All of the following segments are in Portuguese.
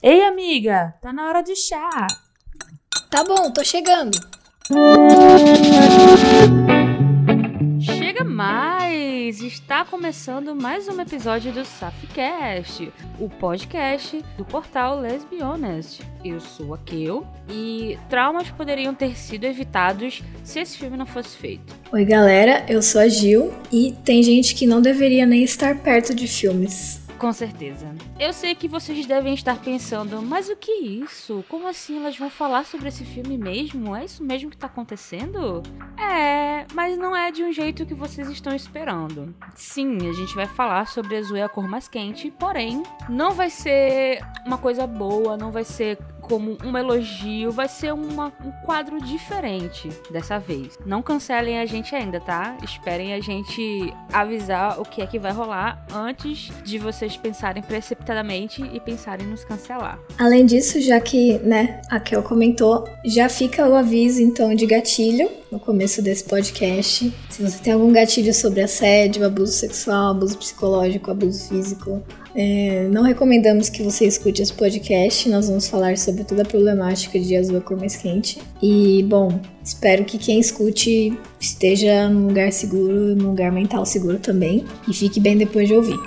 Ei, amiga, tá na hora de chá. Tá bom, tô chegando. Chega mais! Está começando mais um episódio do Safcast, o podcast do portal Lesbionest. Eu sou a Keu e traumas poderiam ter sido evitados se esse filme não fosse feito. Oi, galera, eu sou a Gil e tem gente que não deveria nem estar perto de filmes. Com certeza. Eu sei que vocês devem estar pensando, mas o que é isso? Como assim elas vão falar sobre esse filme mesmo? É isso mesmo que tá acontecendo? É, mas não é de um jeito que vocês estão esperando. Sim, a gente vai falar sobre Azul é a cor mais quente, porém, não vai ser uma coisa boa, não vai ser como um elogio, vai ser uma, um quadro diferente dessa vez. Não cancelem a gente ainda, tá? Esperem a gente avisar o que é que vai rolar antes de vocês pensarem precipitadamente e pensarem nos cancelar. Além disso, já que, né, a Kel comentou, já fica o aviso então de gatilho no começo desse podcast. Se você tem algum gatilho sobre assédio, abuso sexual, abuso psicológico, abuso físico, é, não recomendamos que você escute esse podcast. Nós vamos falar sobre toda a problemática de azul a cor mais quente. E, bom, espero que quem escute esteja num lugar seguro, num lugar mental seguro também. E fique bem depois de ouvir.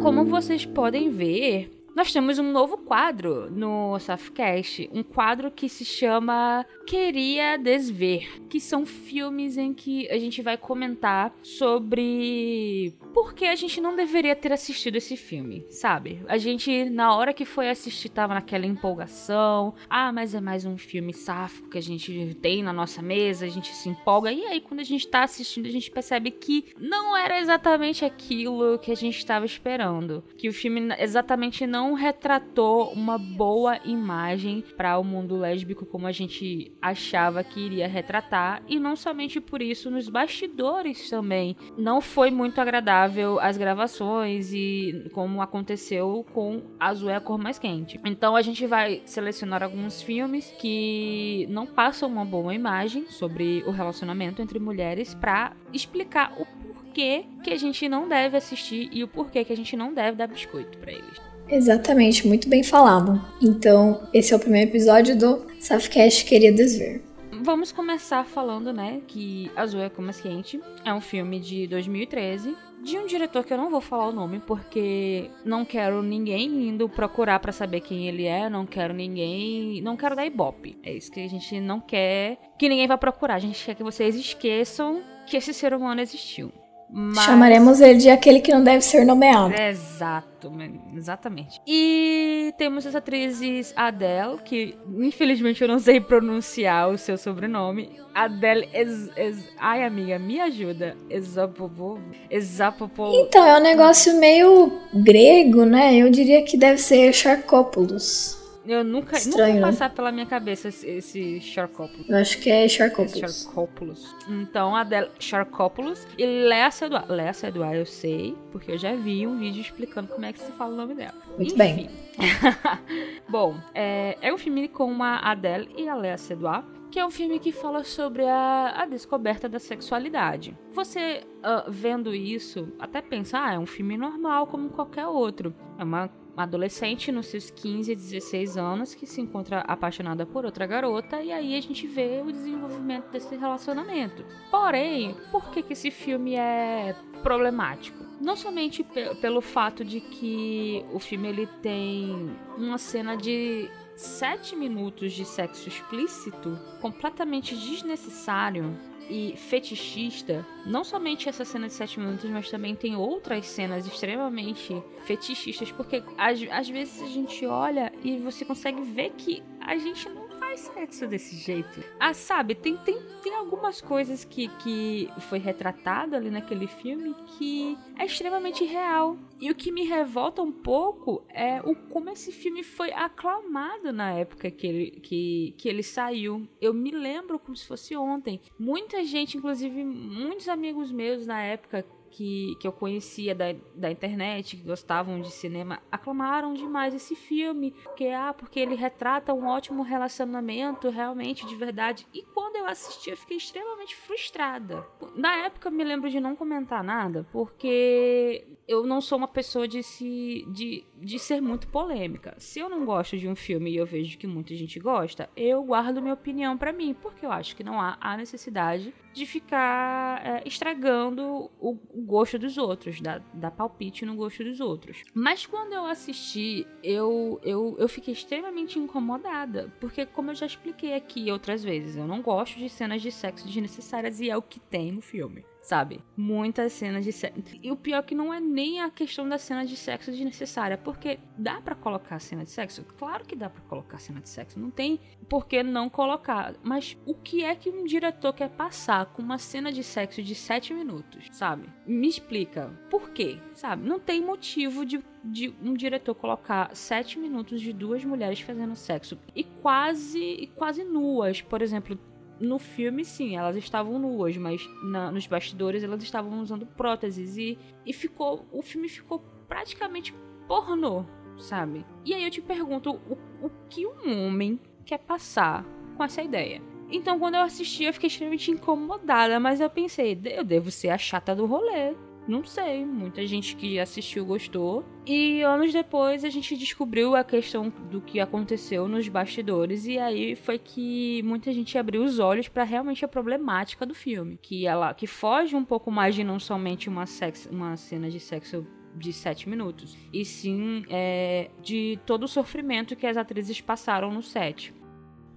Como vocês podem ver, nós temos um novo quadro no Safcast, um quadro que se chama Queria Desver, que são filmes em que a gente vai comentar sobre por que a gente não deveria ter assistido esse filme, sabe? A gente, na hora que foi assistir, tava naquela empolgação, ah, mas é mais um filme sáfico que a gente tem na nossa mesa, a gente se empolga, e aí quando a gente tá assistindo, a gente percebe que não era exatamente aquilo que a gente estava esperando, que o filme exatamente não retratou uma boa imagem para o mundo lésbico como a gente achava que iria retratar, e não somente por isso, nos bastidores também. Não foi muito agradável as gravações e como aconteceu com Azul é a cor mais quente. Então a gente vai selecionar alguns filmes que não passam uma boa imagem sobre o relacionamento entre mulheres para explicar o porquê que a gente não deve assistir e o porquê que a gente não deve dar biscoito para eles. Exatamente, muito bem falado. Então, esse é o primeiro episódio do Safcast Queria Desver. Vamos começar falando, né, que Azul é Como Quente é um filme de 2013 de um diretor que eu não vou falar o nome porque não quero ninguém indo procurar para saber quem ele é, não quero ninguém, não quero dar ibope. É isso que a gente não quer que ninguém vá procurar. A gente quer que vocês esqueçam que esse ser humano existiu. Mas... Chamaremos ele de aquele que não deve ser nomeado. Exato, exatamente. E temos as atrizes Adele, que infelizmente eu não sei pronunciar o seu sobrenome. Adele es, es, Ai, amiga, me ajuda. Exapopo. Exapopo. Então, é um negócio meio grego, né? Eu diria que deve ser Charcópolis. Eu nunca, Estranho, nunca né? passar pela minha cabeça esse, esse Charcópolis. Eu acho que é Charcópolis. Charcópolis. Então, a Del Charcópolis e Léa Seduá. Léa Seduá eu sei, porque eu já vi um vídeo explicando como é que se fala o nome dela. Muito Enfim. bem. Bom, é, é um filme com a Adele e a Léa Seduá que é um filme que fala sobre a, a descoberta da sexualidade. Você, uh, vendo isso, até pensa, ah, é um filme normal como qualquer outro. É uma adolescente nos seus 15 16 anos que se encontra apaixonada por outra garota e aí a gente vê o desenvolvimento desse relacionamento. Porém, por que, que esse filme é problemático? Não somente pelo fato de que o filme ele tem uma cena de sete minutos de sexo explícito completamente desnecessário e fetichista, não somente essa cena de 7 minutos, mas também tem outras cenas extremamente fetichistas, porque às, às vezes a gente olha e você consegue ver que a gente não sexo desse jeito. Ah, sabe, tem, tem, tem algumas coisas que, que foi retratado ali naquele filme que é extremamente real. E o que me revolta um pouco é o como esse filme foi aclamado na época que ele, que, que ele saiu. Eu me lembro como se fosse ontem. Muita gente, inclusive muitos amigos meus na época, que, que eu conhecia da, da internet, que gostavam de cinema, aclamaram demais esse filme, porque, ah, porque ele retrata um ótimo relacionamento, realmente, de verdade. E quando eu assisti, eu fiquei extremamente frustrada. Na época, me lembro de não comentar nada, porque eu não sou uma pessoa de se de, de ser muito polêmica. Se eu não gosto de um filme e eu vejo que muita gente gosta, eu guardo minha opinião para mim, porque eu acho que não há a necessidade de ficar é, estragando o, o, gosto dos outros, dar, palpite no gosto dos outros. Mas quando eu assisti, eu, eu, eu fiquei extremamente incomodada, porque como eu já expliquei aqui outras vezes, eu não gosto de cenas de sexo desnecessárias e é o que tem no filme sabe? Muitas cenas de sexo. E o pior é que não é nem a questão da cena de sexo desnecessária, porque dá para colocar cena de sexo? Claro que dá para colocar cena de sexo, não tem por que não colocar. Mas o que é que um diretor quer passar com uma cena de sexo de 7 minutos, sabe? Me explica. Por quê? Sabe? Não tem motivo de, de um diretor colocar 7 minutos de duas mulheres fazendo sexo e quase, quase nuas. Por exemplo, no filme, sim, elas estavam nuas, mas na, nos bastidores elas estavam usando próteses e, e ficou. O filme ficou praticamente pornô, sabe? E aí eu te pergunto o, o que um homem quer passar com essa ideia? Então, quando eu assisti, eu fiquei extremamente incomodada, mas eu pensei, eu devo ser a chata do rolê. Não sei, muita gente que assistiu gostou. E anos depois a gente descobriu a questão do que aconteceu nos bastidores e aí foi que muita gente abriu os olhos para realmente a problemática do filme, que ela que foge um pouco mais de não somente uma uma cena de sexo de sete minutos, e sim é, de todo o sofrimento que as atrizes passaram no set.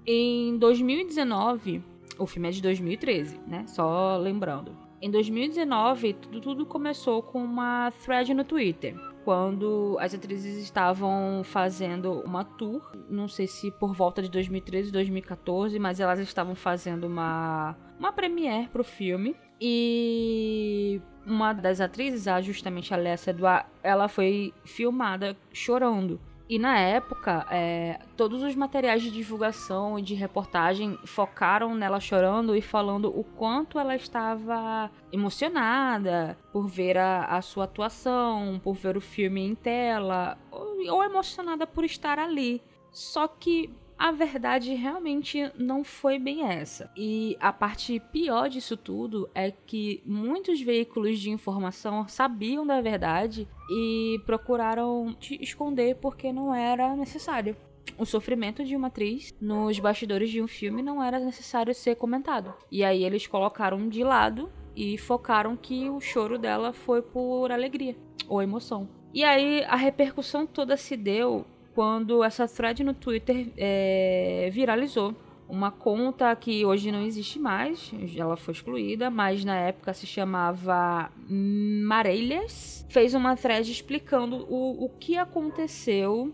Em 2019, o filme é de 2013, né? Só lembrando. Em 2019, tudo, tudo começou com uma thread no Twitter quando as atrizes estavam fazendo uma tour, não sei se por volta de 2013, 2014, mas elas estavam fazendo uma uma premiere pro filme e uma das atrizes, justamente a Alessia Eduard, ela foi filmada chorando. E na época, é, todos os materiais de divulgação e de reportagem focaram nela chorando e falando o quanto ela estava emocionada por ver a, a sua atuação, por ver o filme em tela, ou, ou emocionada por estar ali. Só que a verdade realmente não foi bem essa. E a parte pior disso tudo é que muitos veículos de informação sabiam da verdade e procuraram te esconder porque não era necessário. O sofrimento de uma atriz nos bastidores de um filme não era necessário ser comentado. E aí eles colocaram de lado e focaram que o choro dela foi por alegria ou emoção. E aí a repercussão toda se deu quando essa thread no Twitter é, viralizou. Uma conta que hoje não existe mais, ela foi excluída, mas na época se chamava Marelhas. Fez uma thread explicando o, o que aconteceu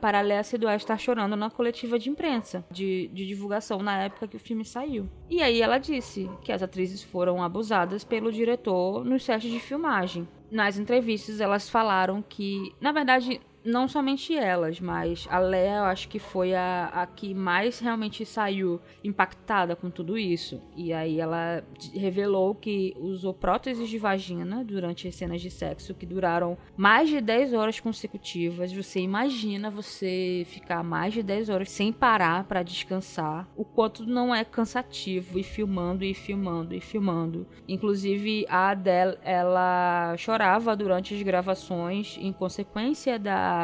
para a Léa Seduá estar chorando na coletiva de imprensa, de, de, divulgação na época que o filme saiu. E aí ela disse que as atrizes foram abusadas pelo diretor nos sets de filmagem. Nas entrevistas elas falaram que, na verdade, não somente elas, mas a Lea eu acho que foi a, a que mais realmente saiu impactada com tudo isso. E aí ela revelou que usou próteses de vagina durante as cenas de sexo que duraram mais de 10 horas consecutivas. Você imagina você ficar mais de 10 horas sem parar para descansar, o quanto não é cansativo e filmando e filmando e filmando. Inclusive a Adele, ela chorava durante as gravações em consequência da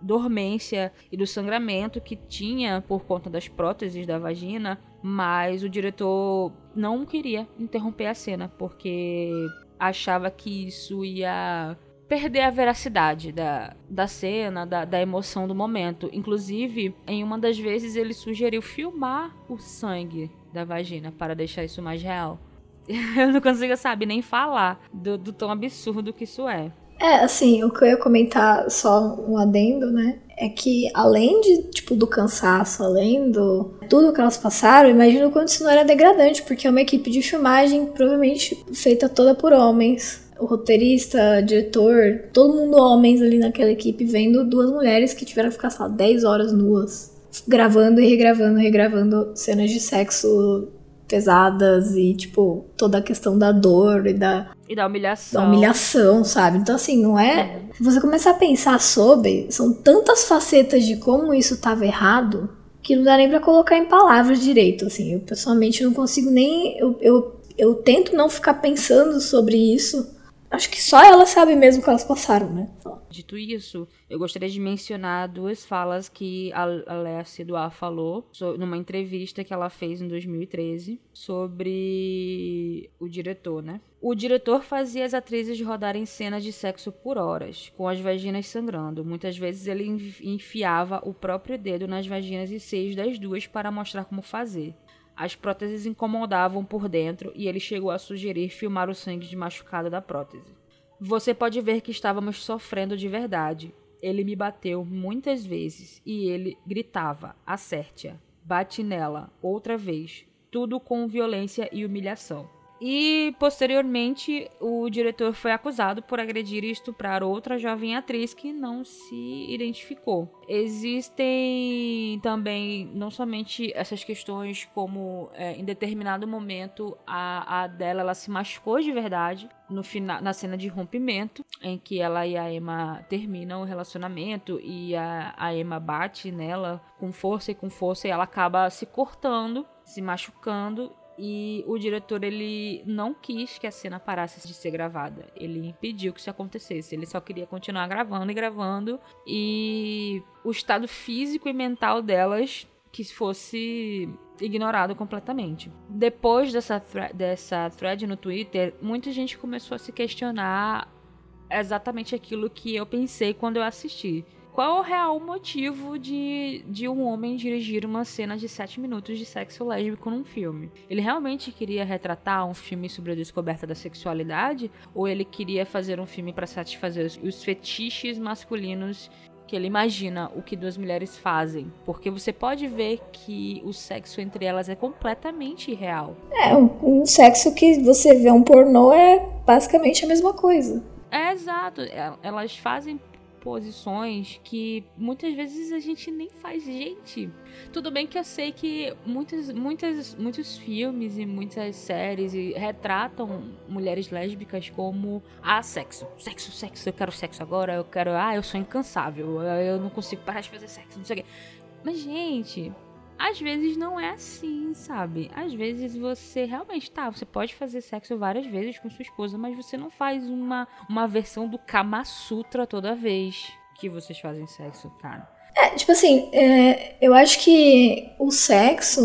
dormência e do sangramento que tinha por conta das próteses da vagina, mas o diretor não queria interromper a cena porque achava que isso ia perder a veracidade da, da cena, da, da emoção do momento. Inclusive, em uma das vezes ele sugeriu filmar o sangue da vagina para deixar isso mais real. Eu não consigo, sabe, nem falar do, do tão absurdo que isso é. É, assim, o que eu ia comentar, só um adendo, né? É que além de, tipo, do cansaço, além do tudo que elas passaram, imagino o quanto isso não era degradante, porque é uma equipe de filmagem provavelmente feita toda por homens. O roteirista, diretor, todo mundo homens ali naquela equipe, vendo duas mulheres que tiveram que ficar, sei lá, 10 horas nuas, gravando e regravando, regravando cenas de sexo pesadas e, tipo, toda a questão da dor e da. E da humilhação. Da humilhação, sabe? Então, assim, não é. Se você começar a pensar sobre, são tantas facetas de como isso estava errado que não dá nem pra colocar em palavras direito, assim. Eu pessoalmente não consigo nem. Eu, eu, eu tento não ficar pensando sobre isso Acho que só ela sabe mesmo que elas passaram, né? Dito isso, eu gostaria de mencionar duas falas que a Léa Seduar falou numa entrevista que ela fez em 2013 sobre o diretor, né? O diretor fazia as atrizes rodarem cenas de sexo por horas, com as vaginas sangrando. Muitas vezes ele enfiava o próprio dedo nas vaginas e seios das duas para mostrar como fazer. As próteses incomodavam por dentro e ele chegou a sugerir filmar o sangue de machucado da prótese. Você pode ver que estávamos sofrendo de verdade. Ele me bateu muitas vezes e ele gritava: acerte-a, bate nela, outra vez, tudo com violência e humilhação. E posteriormente o diretor foi acusado por agredir e estuprar outra jovem atriz que não se identificou. Existem também não somente essas questões como é, em determinado momento a, a dela ela se machucou de verdade no final na cena de rompimento em que ela e a Emma terminam o relacionamento e a, a Emma bate nela com força e com força e ela acaba se cortando se machucando e o diretor ele não quis que a cena parasse de ser gravada. Ele impediu que isso acontecesse. Ele só queria continuar gravando e gravando e o estado físico e mental delas que fosse ignorado completamente. Depois dessa, thre dessa thread no Twitter, muita gente começou a se questionar exatamente aquilo que eu pensei quando eu assisti qual é o real motivo de, de um homem dirigir uma cena de 7 minutos de sexo lésbico num filme? Ele realmente queria retratar um filme sobre a descoberta da sexualidade? Ou ele queria fazer um filme para satisfazer os fetiches masculinos que ele imagina o que duas mulheres fazem. Porque você pode ver que o sexo entre elas é completamente irreal. É, um, um sexo que você vê um pornô é basicamente a mesma coisa. É exato. É, elas fazem posições que muitas vezes a gente nem faz gente. Tudo bem que eu sei que muitas, muitas, muitos filmes e muitas séries retratam mulheres lésbicas como ah, sexo, sexo, sexo, eu quero sexo agora, eu quero, ah, eu sou incansável, eu não consigo parar de fazer sexo, não sei o quê. Mas, gente, às vezes não é assim, sabe? Às vezes você realmente tá, você pode fazer sexo várias vezes com sua esposa, mas você não faz uma, uma versão do Kama Sutra toda vez que vocês fazem sexo, cara. É, tipo assim, é, eu acho que o sexo,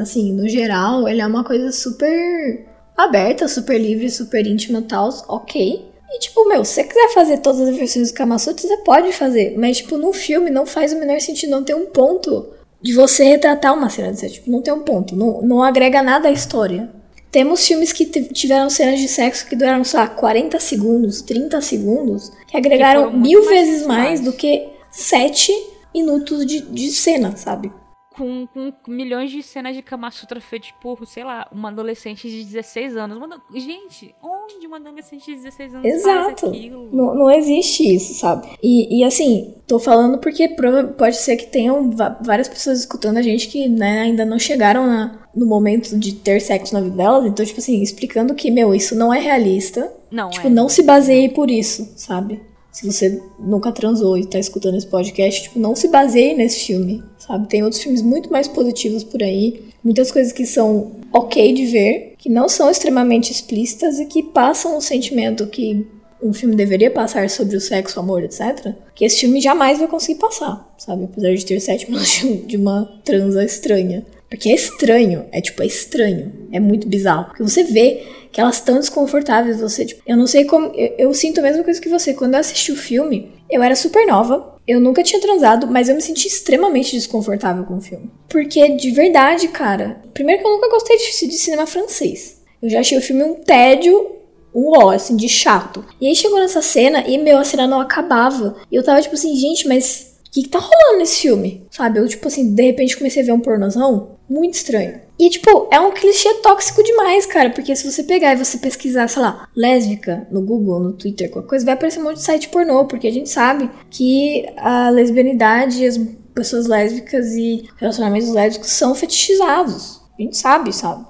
assim, no geral, ele é uma coisa super aberta, super livre, super íntima e tal, ok. E, tipo, meu, se você quiser fazer todas as versões do Kama Sutra, você pode fazer. Mas, tipo, no filme não faz o menor sentido, não tem um ponto de você retratar uma cena de sexo. Tipo, não tem um ponto, não, não agrega nada à história. Temos filmes que tiveram cenas de sexo que duraram, sei lá, 40 segundos, 30 segundos, que agregaram que mil vezes mais do que 7 minutos de, de cena, sabe? Com, com, milhões de cenas de Kama Sutra feitas por, sei lá, uma adolescente de 16 anos. Uma, gente, onde uma adolescente de 16 anos Exato. faz aquilo? Não, não existe isso, sabe? E, e assim, tô falando porque pode ser que tenham várias pessoas escutando a gente que né, ainda não chegaram na, no momento de ter sexo na vida delas. Então, tipo assim, explicando que, meu, isso não é realista. Não, tipo, é. não se baseie por isso, sabe? Se você nunca transou e tá escutando esse podcast, tipo, não se baseie nesse filme, sabe? Tem outros filmes muito mais positivos por aí, muitas coisas que são ok de ver, que não são extremamente explícitas e que passam o sentimento que um filme deveria passar sobre o sexo, o amor, etc. Que esse filme jamais vai conseguir passar, sabe? Apesar de ter sete minutos de uma transa estranha. Porque é estranho, é tipo, é estranho, é muito bizarro. Porque você vê que elas estão desconfortáveis. Você, tipo, eu não sei como. Eu, eu, sinto a mesma coisa que você. Quando eu assisti o filme, eu era super nova. Eu nunca tinha transado, mas eu me senti extremamente desconfortável com o filme. Porque, de verdade, cara. Primeiro que eu nunca gostei de, de cinema francês. Eu já achei o filme um tédio um ó, assim, de chato. E aí chegou nessa cena e, meu, a cena não acabava. E eu tava tipo assim, gente, mas o que, que tá rolando nesse filme? Sabe? Eu, tipo assim, de repente comecei a ver um pornozão muito estranho. E, tipo, é um clichê tóxico demais, cara. Porque se você pegar e você pesquisar, sei lá, lésbica no Google, no Twitter, qualquer coisa, vai aparecer um monte de site pornô. Porque a gente sabe que a lesbianidade as pessoas lésbicas e relacionamentos lésbicos são fetichizados. A gente sabe, sabe?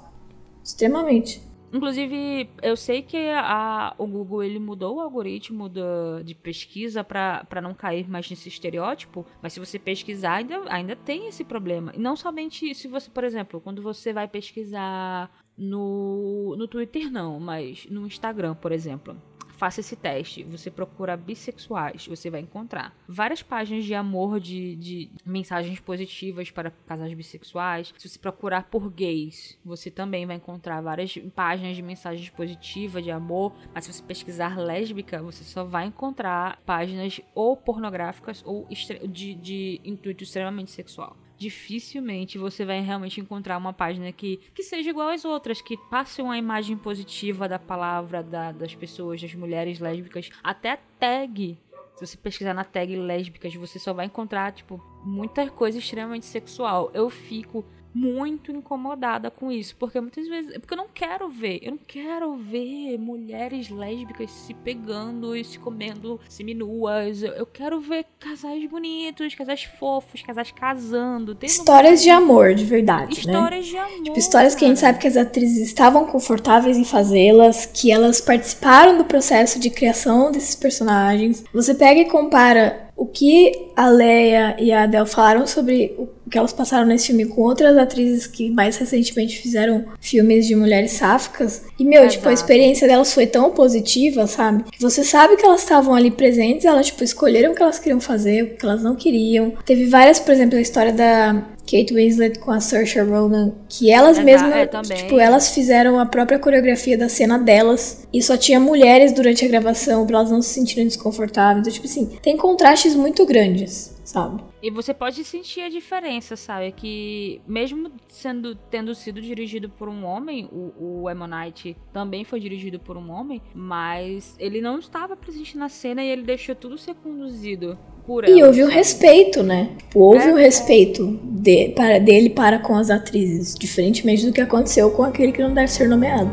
Extremamente. Inclusive, eu sei que a, o Google ele mudou o algoritmo da, de pesquisa para não cair mais nesse estereótipo, mas se você pesquisar, ainda, ainda tem esse problema. E não somente se você, por exemplo, quando você vai pesquisar no, no Twitter, não, mas no Instagram, por exemplo faça esse teste. Você procura bissexuais, você vai encontrar várias páginas de amor, de, de mensagens positivas para casais bissexuais. Se você procurar por gays, você também vai encontrar várias páginas de mensagens positivas, de amor. Mas se você pesquisar lésbica, você só vai encontrar páginas ou pornográficas ou de, de intuito extremamente sexual dificilmente você vai realmente encontrar uma página que, que seja igual às outras, que passe uma imagem positiva da palavra da, das pessoas, das mulheres lésbicas, até tag. Se você pesquisar na tag lésbicas, você só vai encontrar, tipo, muita coisa extremamente sexual. Eu fico muito incomodada com isso, porque muitas vezes, porque eu não quero ver, eu não quero ver mulheres lésbicas se pegando e se comendo seminuas. Eu, eu quero ver casais bonitos, casais fofos, casais casando, histórias de amor, de verdade, né? histórias né? de amor. Tipo, histórias que a gente sabe que as atrizes estavam confortáveis em fazê-las, que elas participaram do processo de criação desses personagens. Você pega e compara o que a Leia e a Adele falaram sobre o que elas passaram nesse filme com outras atrizes que mais recentemente fizeram filmes de mulheres sáficas. E, meu, Exato. tipo, a experiência delas foi tão positiva, sabe? Que você sabe que elas estavam ali presentes, elas, tipo, escolheram o que elas queriam fazer, o que elas não queriam. Teve várias, por exemplo, a história da Kate Winslet com a Saoirse Ronan, que elas mesmas, é, tipo, elas fizeram a própria coreografia da cena delas e só tinha mulheres durante a gravação para elas não se sentirem desconfortáveis. Então, tipo assim, tem contrastes muito grandes, sabe? E você pode sentir a diferença, sabe? Que mesmo sendo tendo sido dirigido por um homem, o, o Ammonite também foi dirigido por um homem, mas ele não estava presente na cena e ele deixou tudo ser conduzido por ela. E houve o um respeito, né? Tipo, houve o é, um respeito de, para, dele para com as atrizes, diferentemente do que aconteceu com aquele que não deve ser nomeado.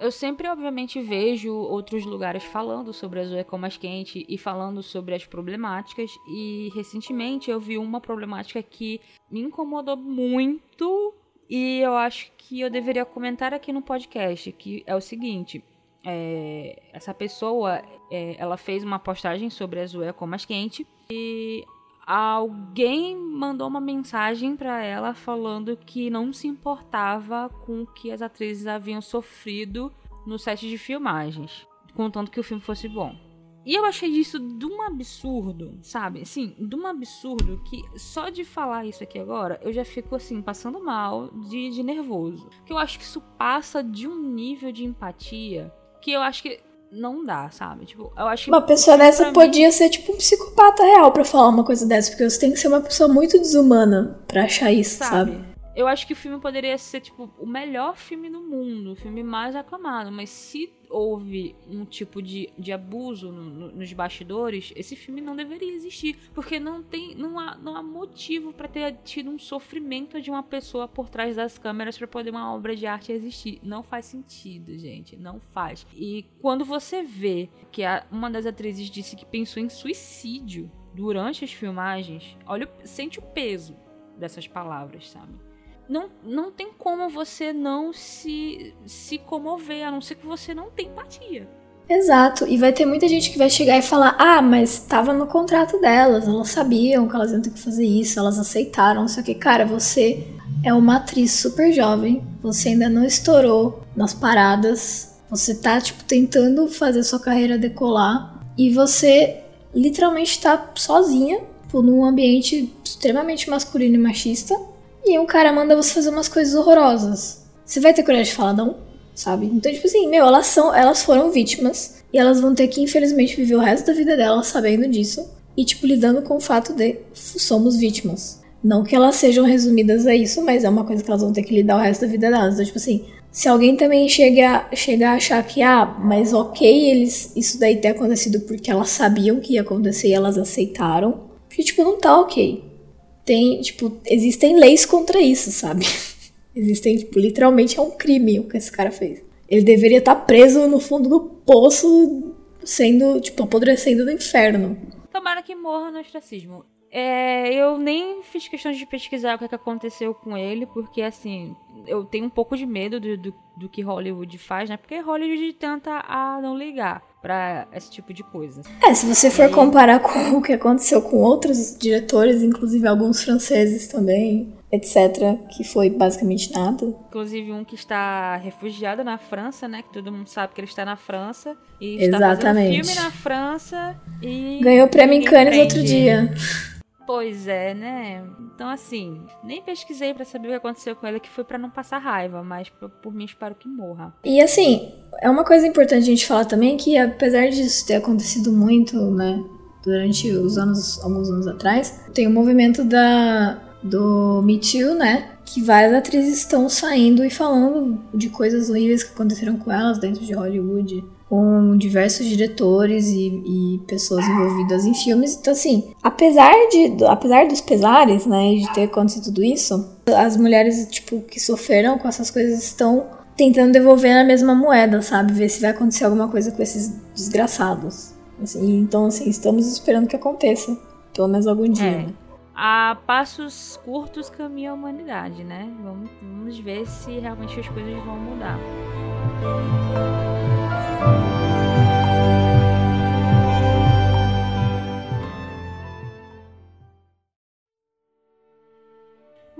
Eu sempre, obviamente, vejo outros lugares falando sobre a Zoe mais quente e falando sobre as problemáticas. E recentemente eu vi uma problemática que me incomodou muito e eu acho que eu deveria comentar aqui no podcast, que é o seguinte. É, essa pessoa, é, ela fez uma postagem sobre a Zoe mais quente e alguém mandou uma mensagem para ela falando que não se importava com o que as atrizes haviam sofrido no set de filmagens, contanto que o filme fosse bom. E eu achei isso de um absurdo, sabe? Assim, de um absurdo que só de falar isso aqui agora, eu já fico assim, passando mal de, de nervoso. Que eu acho que isso passa de um nível de empatia que eu acho que não dá, sabe? Tipo, eu acho que. Uma pessoa dessa podia mim... ser tipo um psicopata real para falar uma coisa dessa, porque você tem que ser uma pessoa muito desumana para achar isso, sabe? sabe? Eu acho que o filme poderia ser, tipo, o melhor filme do mundo, o filme mais aclamado, mas se houve um tipo de, de abuso no, no, nos bastidores, esse filme não deveria existir, porque não tem, não há, não há motivo para ter tido um sofrimento de uma pessoa por trás das câmeras para poder uma obra de arte existir. Não faz sentido, gente, não faz. E quando você vê que a, uma das atrizes disse que pensou em suicídio durante as filmagens, olha, sente o peso dessas palavras, sabe? Não, não tem como você não se, se comover, a não ser que você não tenha empatia. Exato, e vai ter muita gente que vai chegar e falar: ah, mas estava no contrato delas, elas sabiam que elas iam ter que fazer isso, elas aceitaram, só que, cara, você é uma atriz super jovem, você ainda não estourou nas paradas, você tá, tipo, tentando fazer sua carreira decolar e você literalmente tá sozinha, tipo, num ambiente extremamente masculino e machista e um cara manda você fazer umas coisas horrorosas. Você vai ter coragem de falar não? Sabe? Então, tipo assim, meu, elas são, elas foram vítimas e elas vão ter que, infelizmente, viver o resto da vida delas sabendo disso e, tipo, lidando com o fato de somos vítimas. Não que elas sejam resumidas a isso, mas é uma coisa que elas vão ter que lidar o resto da vida delas. Então, tipo assim, se alguém também chega, chega a achar que, ah, mas ok, eles, isso daí ter acontecido porque elas sabiam que ia acontecer e elas aceitaram. Porque, tipo, não tá ok tem, tipo, existem leis contra isso, sabe? Existem, tipo, literalmente é um crime o que esse cara fez. Ele deveria estar tá preso no fundo do poço sendo, tipo, apodrecendo do inferno. Tomara que morra no ostracismo. É, eu nem fiz questão de pesquisar o que, é que, aconteceu com ele, porque assim, eu tenho um pouco de medo do, do, do, que Hollywood faz, né? Porque Hollywood tenta a não ligar para esse tipo de coisa. É, se você for e... comparar com o que aconteceu com outros diretores, inclusive alguns franceses também, etc., que foi basicamente nada. Inclusive um que está refugiado na França, né? Que todo mundo sabe que ele está na França. E Exatamente. está fazendo filme na França e... Ganhou o prêmio em Cannes outro dia. Pois é, né? Então, assim, nem pesquisei para saber o que aconteceu com ela, que foi para não passar raiva, mas por, por mim espero que morra. E assim, é uma coisa importante a gente falar também que, apesar disso ter acontecido muito, né, durante os anos, alguns anos atrás, tem o movimento da, do Me Too, né? Que várias atrizes estão saindo e falando de coisas horríveis que aconteceram com elas dentro de Hollywood com diversos diretores e, e, pessoas envolvidas em filmes. Então, assim, apesar, de, apesar dos pesares, né, de ter acontecido tudo isso, as mulheres, tipo, que sofreram com essas coisas estão tentando devolver na mesma moeda, sabe? Ver se vai acontecer alguma coisa com esses desgraçados. Assim, então, assim, estamos esperando que aconteça. Pelo menos algum dia, é. né? a passos curtos caminha a humanidade, né? Vamos, vamos ver se realmente as coisas vão mudar.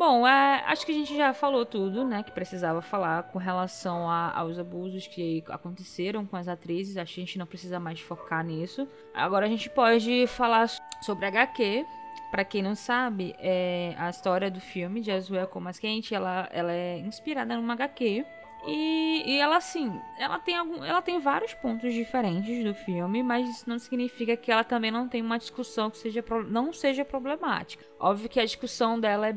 Bom, é, acho que a gente já falou tudo, né, que precisava falar com relação a, aos abusos que aconteceram com as atrizes. Acho que a gente não precisa mais focar nisso. Agora a gente pode falar sobre HQ. Para quem não sabe, é, a história do filme de Azul é como quente, ela, ela é inspirada numa HQ e, e, ela, assim, ela tem, algum, ela tem vários pontos diferentes do filme, mas isso não significa que ela também não tem uma discussão que seja, não seja problemática. Óbvio que a discussão dela é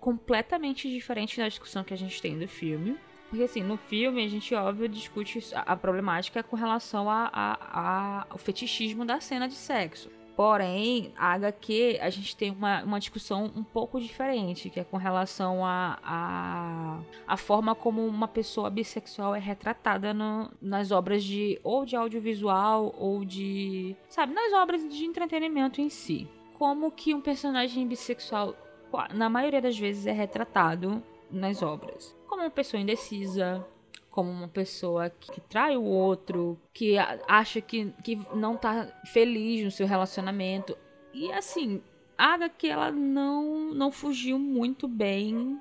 completamente diferente da discussão que a gente tem do filme. Porque, assim, no filme a gente, óbvio, discute a, problemática com relação a, a, a, ao fetichismo da cena de sexo. Porém, a HQ, a gente tem uma, uma discussão um pouco diferente, que é com relação a, a, a forma como uma pessoa bissexual é retratada no, nas obras de ou de audiovisual ou de. sabe, nas obras de entretenimento em si. Como que um personagem bissexual, na maioria das vezes, é retratado nas obras. Como uma pessoa indecisa, como uma pessoa que, trai o outro, que acha que, que não tá feliz no seu relacionamento. E assim, a HQ ela não, não fugiu muito bem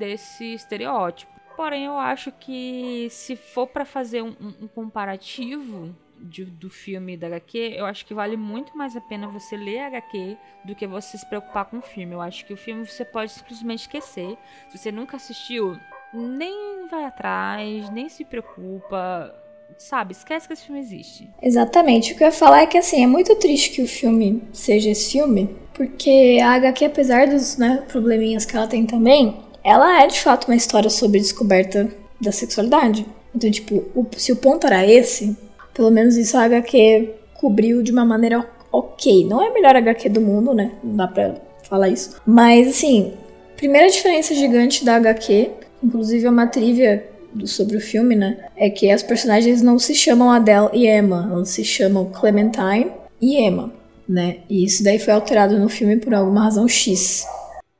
desse estereótipo. Porém, eu acho que se for para fazer um, um comparativo de, do filme da HQ, eu acho que vale muito mais a pena você ler a HQ do que você se preocupar com o filme. Eu acho que o filme você pode simplesmente esquecer. Se você nunca assistiu, nem vai atrás, nem se preocupa. Sabe, esquece que esse filme existe. Exatamente. O que eu ia falar é que, assim, é muito triste que o filme seja esse filme, porque a HQ, apesar dos né, probleminhas que ela tem também, ela é de fato uma história sobre descoberta da sexualidade. Então, tipo, o, se o ponto era esse, pelo menos isso a HQ cobriu de uma maneira ok. Não é a melhor HQ do mundo, né? Não dá pra falar isso. Mas, assim, primeira diferença gigante da HQ Inclusive, é uma trivia sobre o filme, né? É que as personagens não se chamam Adele e Emma, elas se chamam Clementine e Emma, né? E isso daí foi alterado no filme por alguma razão X.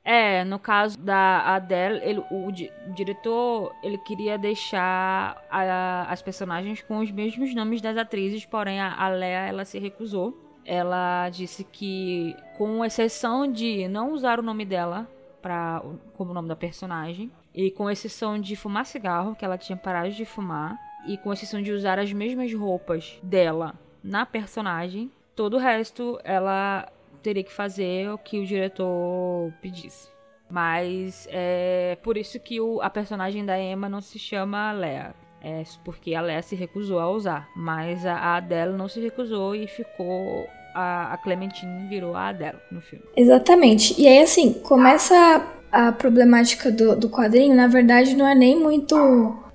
É, no caso da Adele, ele, o, o, diretor ele queria deixar a, as personagens com os mesmos nomes das atrizes, porém a, a Lea ela se recusou. Ela disse que, com exceção de não usar o nome dela pra, como nome da personagem, e com exceção de fumar cigarro, que ela tinha parado de fumar, e com exceção de usar as mesmas roupas dela na personagem, todo o resto ela teria que fazer o que o diretor pedisse. Mas é por isso que o, a personagem da Emma não se chama Lea. É porque a Lea se recusou a usar. Mas a, Adele não se recusou e ficou. A, a Clementine virou a Adele no filme. Exatamente. E aí, assim, começa a problemática do, do quadrinho, na verdade, não é nem muito.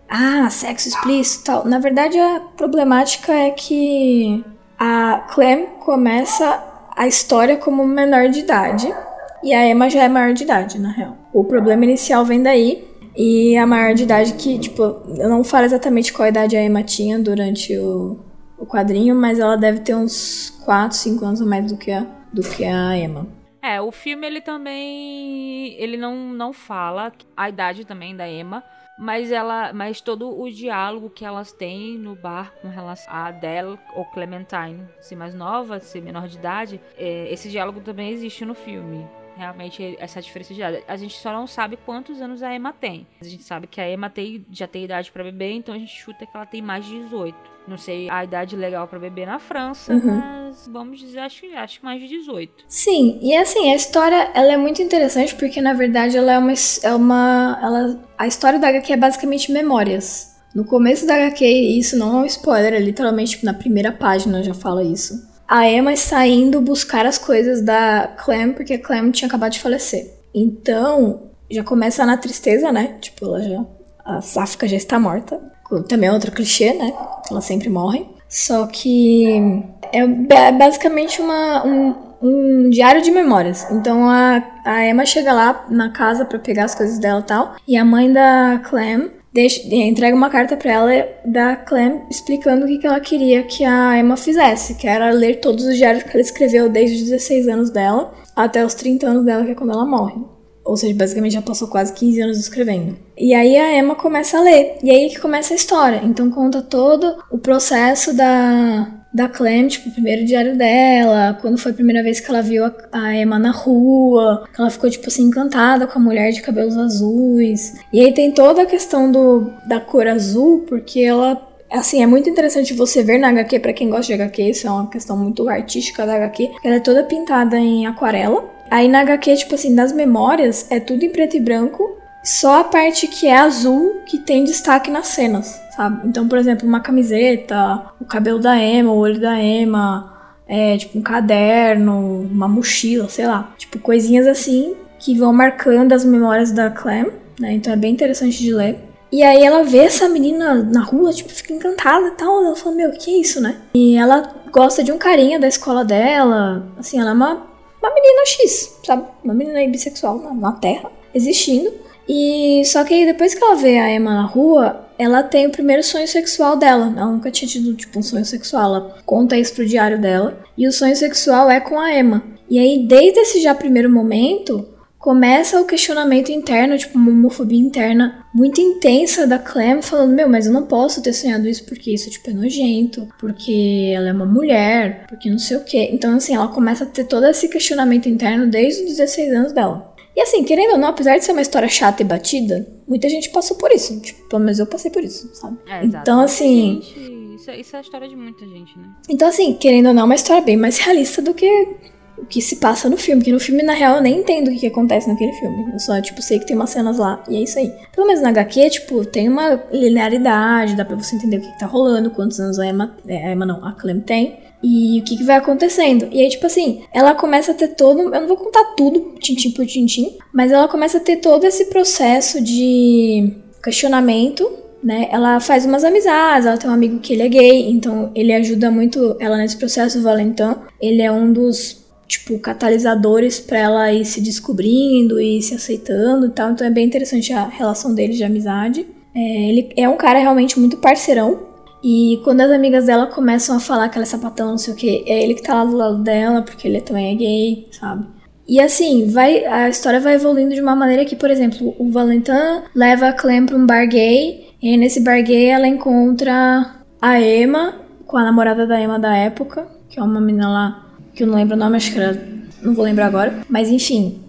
Ah, sexo explícito tal. Na verdade, a problemática é que a Clem começa a história como menor de idade. E a Emma já é maior de idade, na real. O problema inicial vem daí. E a maior de idade que, tipo, eu não falo exatamente qual idade a Emma tinha durante o, o quadrinho, mas ela deve ter uns 4, 5 anos a mais do que a, do que a Emma. É, o filme ele também ele não, não fala a idade também da Emma, mas ela, mas todo o diálogo que elas têm no bar com relação a Adele ou Clementine, ser mais nova, ser menor de idade, é, esse diálogo também existe no filme realmente essa diferença de idade. A gente só não sabe quantos anos a Emma tem. A gente sabe que a Emma tem, já tem idade para beber, então a gente chuta que ela tem mais de 18. Não sei a idade legal para beber na França, uhum. mas vamos dizer, acho, acho que mais de 18. Sim, e assim, a história ela é muito interessante porque na verdade ela é uma. É uma ela, a história da HQ é basicamente memórias. No começo da HQ, isso não é um spoiler, é literalmente tipo, na primeira página já fala isso a Emma está indo buscar as coisas da Clem, porque a Clem tinha acabado de falecer. Então, já começa na tristeza, né? Tipo, ela já. A Sáfica já está morta. Também é outro clichê, né? Ela sempre morre. Só que é basicamente uma, um, um diário de memórias. Então a, a Emma chega lá na casa para pegar as coisas dela e tal. E a mãe da Clem deixa, entrega uma carta para ela da Clem explicando o que, que ela queria que a Emma fizesse, que era ler todos os diários que ela escreveu desde os 16 anos dela até os 30 anos dela, que é quando ela morre. Ou seja, basicamente já passou quase 15 anos escrevendo. E aí a Emma começa a ler. E aí que começa a história. Então conta todo o processo da, da Clem, tipo, o primeiro diário dela, quando foi a primeira vez que ela viu a, a, Emma na rua, ela ficou, tipo assim, encantada com a mulher de cabelos azuis. E aí tem toda a questão do, da cor azul, porque ela. Assim, é muito interessante você ver na HQ, para quem gosta de HQ, isso é uma questão muito artística da HQ. Ela é toda pintada em aquarela. Aí na HQ, tipo assim, das memórias, é tudo em preto e branco. Só a parte que é azul que tem destaque nas cenas, sabe? Então, por exemplo, uma camiseta, o cabelo da Emma, o olho da Emma, é, tipo um caderno, uma mochila, sei lá. Tipo, coisinhas assim que vão marcando as memórias da Clem, né? Então é bem interessante de ler. E aí ela vê essa menina na rua, tipo, fica encantada e tal. Ela fala, meu, que é isso, né? E ela gosta de um carinha da escola dela. Assim, ela é uma, uma menina X, sabe? Uma menina bissexual na, na Terra, existindo. E só que aí depois que ela vê a Emma na rua, ela tem o primeiro sonho sexual dela. Ela nunca tinha tido tipo um sonho sexual. Ela conta isso pro diário dela. E o sonho sexual é com a Emma. E aí, desde esse já primeiro momento, começa o questionamento interno, tipo, uma homofobia interna muito intensa da Clem, falando: Meu, mas eu não posso ter sonhado isso porque isso, tipo, é nojento, porque ela é uma mulher, porque não sei o quê. Então, assim, ela começa a ter todo esse questionamento interno desde os 16 anos dela. E assim, querendo ou não, apesar de ser uma história chata e batida, muita gente passou por isso. Tipo, pelo menos eu passei por isso, sabe? É, então, assim. Isso, é, isso é a história de muita gente, né? Então, assim, querendo ou não, é uma história bem mais realista do que o que se passa no filme. Porque no filme, na real, eu nem entendo o que, que acontece naquele filme. Eu só, tipo, sei que tem umas cenas lá e é isso aí. Pelo menos na HQ, tipo, tem uma linearidade, dá pra você entender o que, que tá rolando, quantos anos a Emma. É, a Emma não, a Clem tem e o que, que, vai acontecendo. E aí, tipo assim, ela começa a ter todo. Eu não vou contar tudo, tintim por tintim, mas ela começa a ter todo esse processo de questionamento. Né? Ela faz umas amizades, ela tem um amigo que ele é gay, então ele ajuda muito ela nesse processo, o Valentin. Ele é um dos, tipo, catalisadores para ela ir se descobrindo e se aceitando e tal. Então é bem interessante a relação deles de amizade. É, ele é um cara realmente muito parceirão, e quando as amigas dela começam a falar que ela é sapatão, não sei o que, é ele que tá lá do lado dela, porque ele também é gay, sabe? E assim, vai, a história vai evoluindo de uma maneira que, por exemplo, o Valentin leva a Clem pra um bar gay, e nesse bar gay ela encontra a Emma, com a namorada da Emma da época, que é uma menina lá, que eu não lembro o nome, acho que era. Não vou lembrar agora. Mas enfim,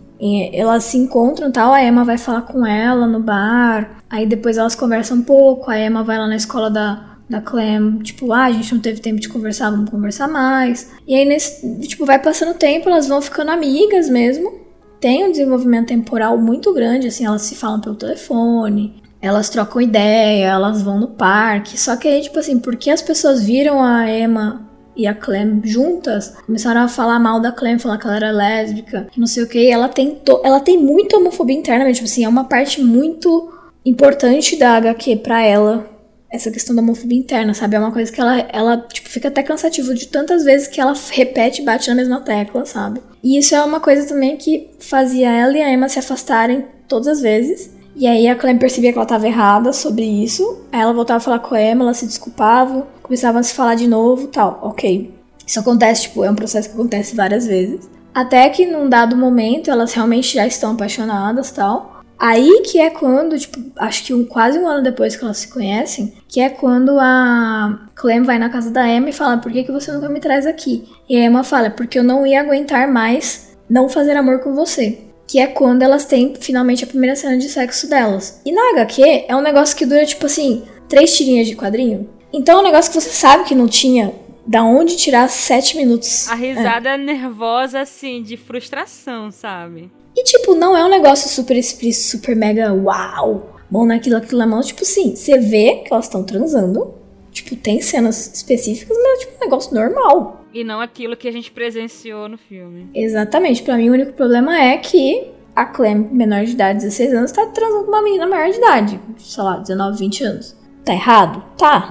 elas se encontram tal, a Emma vai falar com ela no bar, aí depois elas conversam um pouco, a Emma vai lá na escola da, da Clem, tipo, ah, a gente não teve tempo de conversar, vamos conversar mais. E aí, nesse, tipo, vai passando o tempo, elas vão ficando amigas mesmo. Tem um desenvolvimento temporal muito grande, assim, elas se falam pelo telefone, elas trocam ideia, elas vão no parque. Só que aí, tipo assim, porque as pessoas viram a Emma e a Clem juntas, começaram a falar mal da Clem, falar que ela era lésbica, que não sei o que. Ela tem, ela tem muita homofobia internamente, tipo assim, é uma parte muito importante da HQ pra ela essa questão da homofobia interna, sabe? É uma coisa que ela, ela tipo, fica até cansativo de tantas vezes que ela repete e bate na mesma tecla, sabe? E isso é uma coisa também que fazia ela e a Emma se afastarem todas as vezes. E aí a Clem percebia que ela tava errada sobre isso. Aí ela voltava a falar com a Emma, ela se desculpava, começava a se falar de novo tal. Ok. Isso acontece, tipo, é um processo que acontece várias vezes. Até que num dado momento elas realmente já estão apaixonadas tal. Aí que é quando, tipo, acho que um, quase um ano depois que elas se conhecem, que é quando a Clem vai na casa da Emma e fala: Por que, que você nunca me traz aqui? E a Emma fala: Porque eu não ia aguentar mais não fazer amor com você. Que é quando elas têm finalmente a primeira cena de sexo delas. E na HQ é um negócio que dura, tipo assim, três tirinhas de quadrinho. Então é um negócio que você sabe que não tinha da onde tirar sete minutos. A risada é. nervosa, assim, de frustração, sabe? E, tipo, não é um negócio super explícito, super mega uau, bom naquilo, aquilo na mão. Tipo, sim, você vê que elas estão transando. Tipo, tem cenas específicas, mas é tipo um negócio normal. E não aquilo que a gente presenciou no filme. Exatamente. Para mim, o único problema é que a Clem, menor de idade, 16 anos, tá transando com uma menina maior de idade. Sei lá, 19, 20 anos. Tá errado? Tá.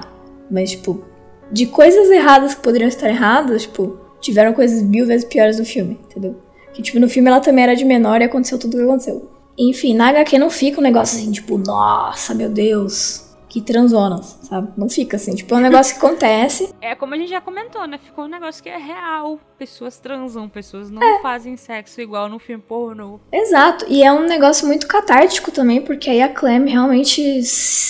Mas, tipo, de coisas erradas que poderiam estar erradas, tipo, tiveram coisas mil vezes piores no filme, entendeu? Que, tipo, no filme ela também era de menor e aconteceu tudo o que aconteceu. Enfim, na HQ não fica um negócio assim, tipo, nossa, meu Deus, que transonas, sabe? Não fica assim, tipo, é um negócio que acontece. É como a gente já comentou, né? Ficou um negócio que é real. Pessoas transam, pessoas não é. fazem sexo igual no filme pornô. Exato, e é um negócio muito catártico também, porque aí a Clem realmente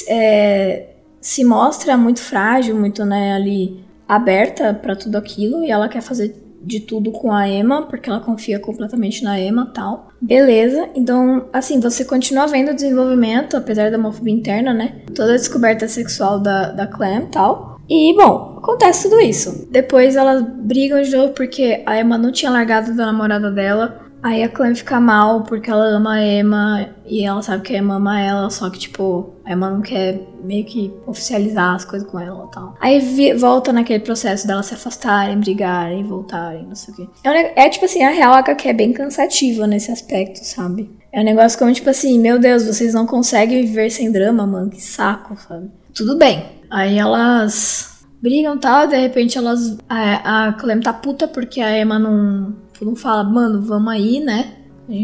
é, se mostra muito frágil, muito, né, ali aberta para tudo aquilo e ela quer fazer de tudo com a Emma, porque ela confia completamente na Emma tal. Beleza, então, assim, você continua vendo o desenvolvimento, apesar da homofobia interna, né? Toda a descoberta sexual da, da Clem tal. E, bom, acontece tudo isso. Depois elas brigam de novo porque a Emma não tinha largado da namorada dela. Aí a Clem fica mal porque ela ama a Emma e ela sabe que a Emma ama ela, só que, tipo, a Emma não quer meio que oficializar as coisas com ela e tal. Aí volta naquele processo dela se afastarem, brigarem, voltarem, não sei o quê. É, é tipo assim, a real HQ é bem cansativa nesse aspecto, sabe? É um negócio como, tipo assim, meu Deus, vocês não conseguem viver sem drama, mano, que saco, sabe? Tudo bem. Aí elas brigam e tal, de repente elas. A, a Clem tá puta porque a Emma não Tipo, não fala, mano, vamos aí, né?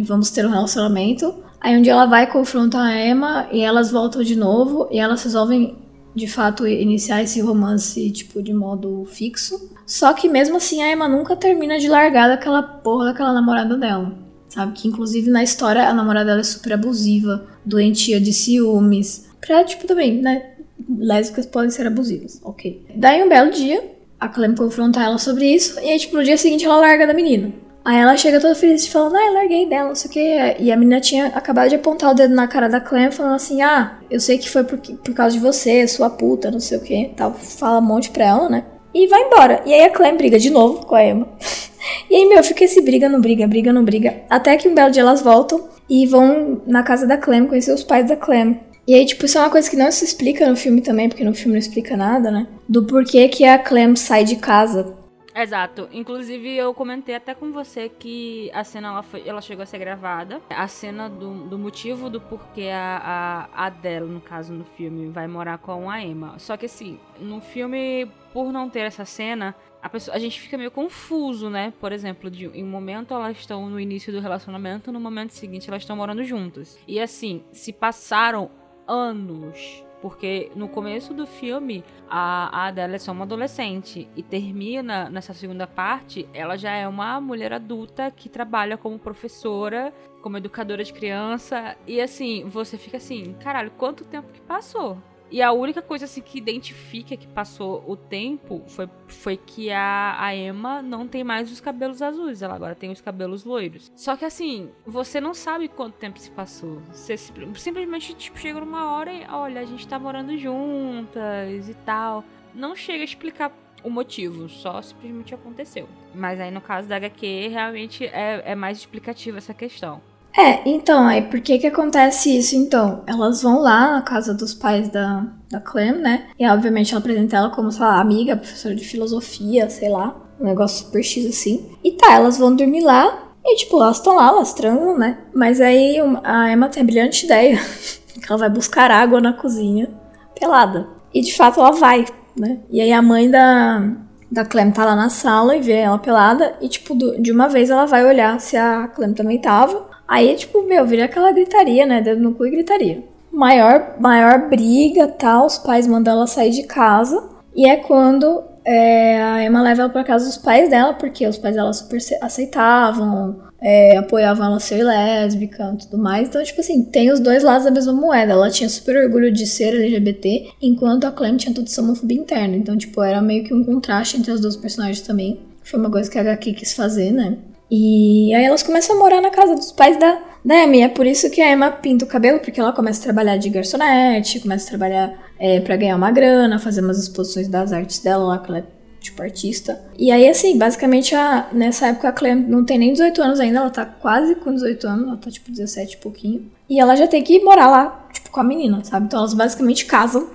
Vamos ter um relacionamento. Aí um dia ela vai confrontar a Emma e elas voltam de novo e elas resolvem de fato iniciar esse romance tipo de modo fixo. Só que mesmo assim a Emma nunca termina de largar daquela porra daquela namorada dela. Sabe que inclusive na história a namorada dela é super abusiva, doentia de ciúmes. Pra, tipo, também, né? Lésbicas podem ser abusivas, ok. Daí um belo dia, a Clem confronta ela sobre isso, e aí, tipo, no dia seguinte ela larga da menina. Aí ela chega toda feliz, falando, ah, eu larguei dela, não sei o que. E a menina tinha acabado de apontar o dedo na cara da Clem, falando assim, ah, eu sei que foi por, por causa de você, sua puta, não sei o que, tal. Fala um monte pra ela, né? E vai embora. E aí a Clem briga de novo com a Emma. e aí, meu, fica esse briga, não briga, briga, não briga. Até que um belo dia elas voltam e vão na casa da Clem conhecer os pais da Clem. E aí, tipo, isso é uma coisa que não se explica no filme também, porque no filme não explica nada, né? Do porquê que a Clem sai de casa Exato. Inclusive, eu comentei até com você que a cena ela, foi, ela chegou a ser gravada. A cena do, do motivo do porquê a, a Adele, no caso, no filme, vai morar com a Emma. Só que assim, no filme, por não ter essa cena, a, pessoa, a gente fica meio confuso, né? Por exemplo, de, em um momento elas estão no início do relacionamento, no momento seguinte elas estão morando juntas. E assim, se passaram anos porque no começo do filme, a, a Adele é só uma adolescente. E termina nessa segunda parte, ela já é uma mulher adulta que trabalha como professora, como educadora de criança. E assim, você fica assim, caralho, quanto tempo que passou? E a única coisa assim que identifica que passou o tempo foi, foi que a, a Emma não tem mais os cabelos azuis, ela agora tem os cabelos loiros. Só que assim, você não sabe quanto tempo se passou. Você simplesmente tipo, chega numa hora e olha, a gente tá morando juntas e tal. Não chega a explicar o motivo, só simplesmente aconteceu. Mas aí no caso da HQ, realmente é, é mais explicativo essa questão. É, então, aí por que que acontece isso então? Elas vão lá na casa dos pais da, da Clem, né? E obviamente ela apresenta ela como, sei lá, amiga, professora de filosofia, sei lá. Um negócio super X assim. E tá, elas vão dormir lá. E tipo, elas estão lá, elas transam, né? Mas aí a Emma tem a brilhante ideia que ela vai buscar água na cozinha pelada. E de fato ela vai, né? E aí a mãe da, da Clem tá lá na sala e vê ela pelada. E tipo, de uma vez ela vai olhar se a Clem também tava. Aí, tipo, meu, vira aquela gritaria, né? Dedo no cu e gritaria. Maior, maior briga, tal, os pais mandam ela sair de casa. E é quando é, a Emma leva ela pra casa dos pais dela, porque os pais dela super aceitavam, é, apoiavam ela ser lésbica e tudo mais. Então, tipo assim, tem os dois lados da mesma moeda. Ela tinha super orgulho de ser LGBT, enquanto a Clem tinha toda essa homofobia interna. Então, tipo, era meio que um contraste entre as duas personagens também. Foi uma coisa que a HQ quis fazer, né? E aí elas começam a morar na casa dos pais da, da Emma. E é por isso que a Emma pinta o cabelo, porque ela começa a trabalhar de garçonete, começa a trabalhar é, para ganhar uma grana, fazer umas exposições das artes dela lá, que ela é tipo artista. E aí, assim, basicamente, a, nessa época a Clem não tem nem 18 anos ainda, ela tá quase com 18 anos, ela tá tipo 17 e pouquinho. E ela já tem que morar lá, tipo, com a menina, sabe? Então elas basicamente casam,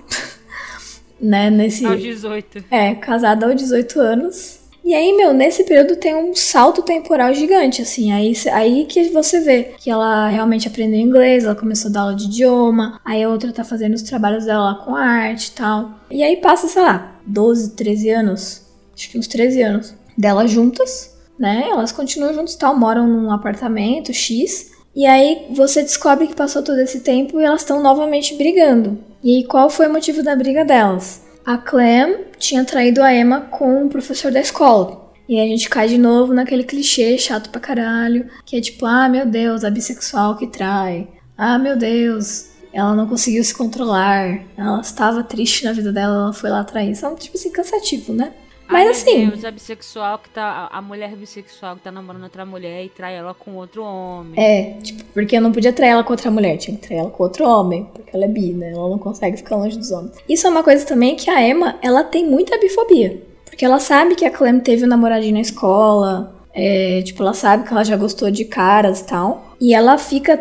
né, nesse... Aos 18. É, casada aos 18 anos. E aí, meu, nesse período tem um salto temporal gigante, assim. Aí, aí que você vê que ela realmente aprendeu inglês, ela começou a dar aula de idioma, aí a outra tá fazendo os trabalhos dela lá com arte e tal. E aí passa, sei lá, 12, 13 anos, acho que uns 13 anos, delas juntas, né? Elas continuam juntas tal, moram num apartamento X. E aí você descobre que passou todo esse tempo e elas estão novamente brigando. E aí qual foi o motivo da briga delas? A Clem tinha traído a Emma com o professor da escola. E aí a gente cai de novo naquele clichê chato pra caralho, que é tipo, ah, meu Deus, a bissexual que trai. Ah, meu Deus, ela não conseguiu se controlar. Ela estava triste na vida dela, ela foi lá trair. São, tipo assim, cansativo, né? Mas Ai, assim. Deus, a bissexual que tá. A mulher bissexual que tá namorando outra mulher e trai ela com outro homem. É, tipo, porque eu não podia trair ela com outra mulher, tinha que trair ela com outro homem. Porque ela é bi, né? Ela não consegue ficar longe dos homens. Isso é uma coisa também que a Emma, ela tem muita bifobia. Porque ela sabe que a Clem teve um namoradinho na escola. É, tipo, ela sabe que ela já gostou de caras e tal. E ela fica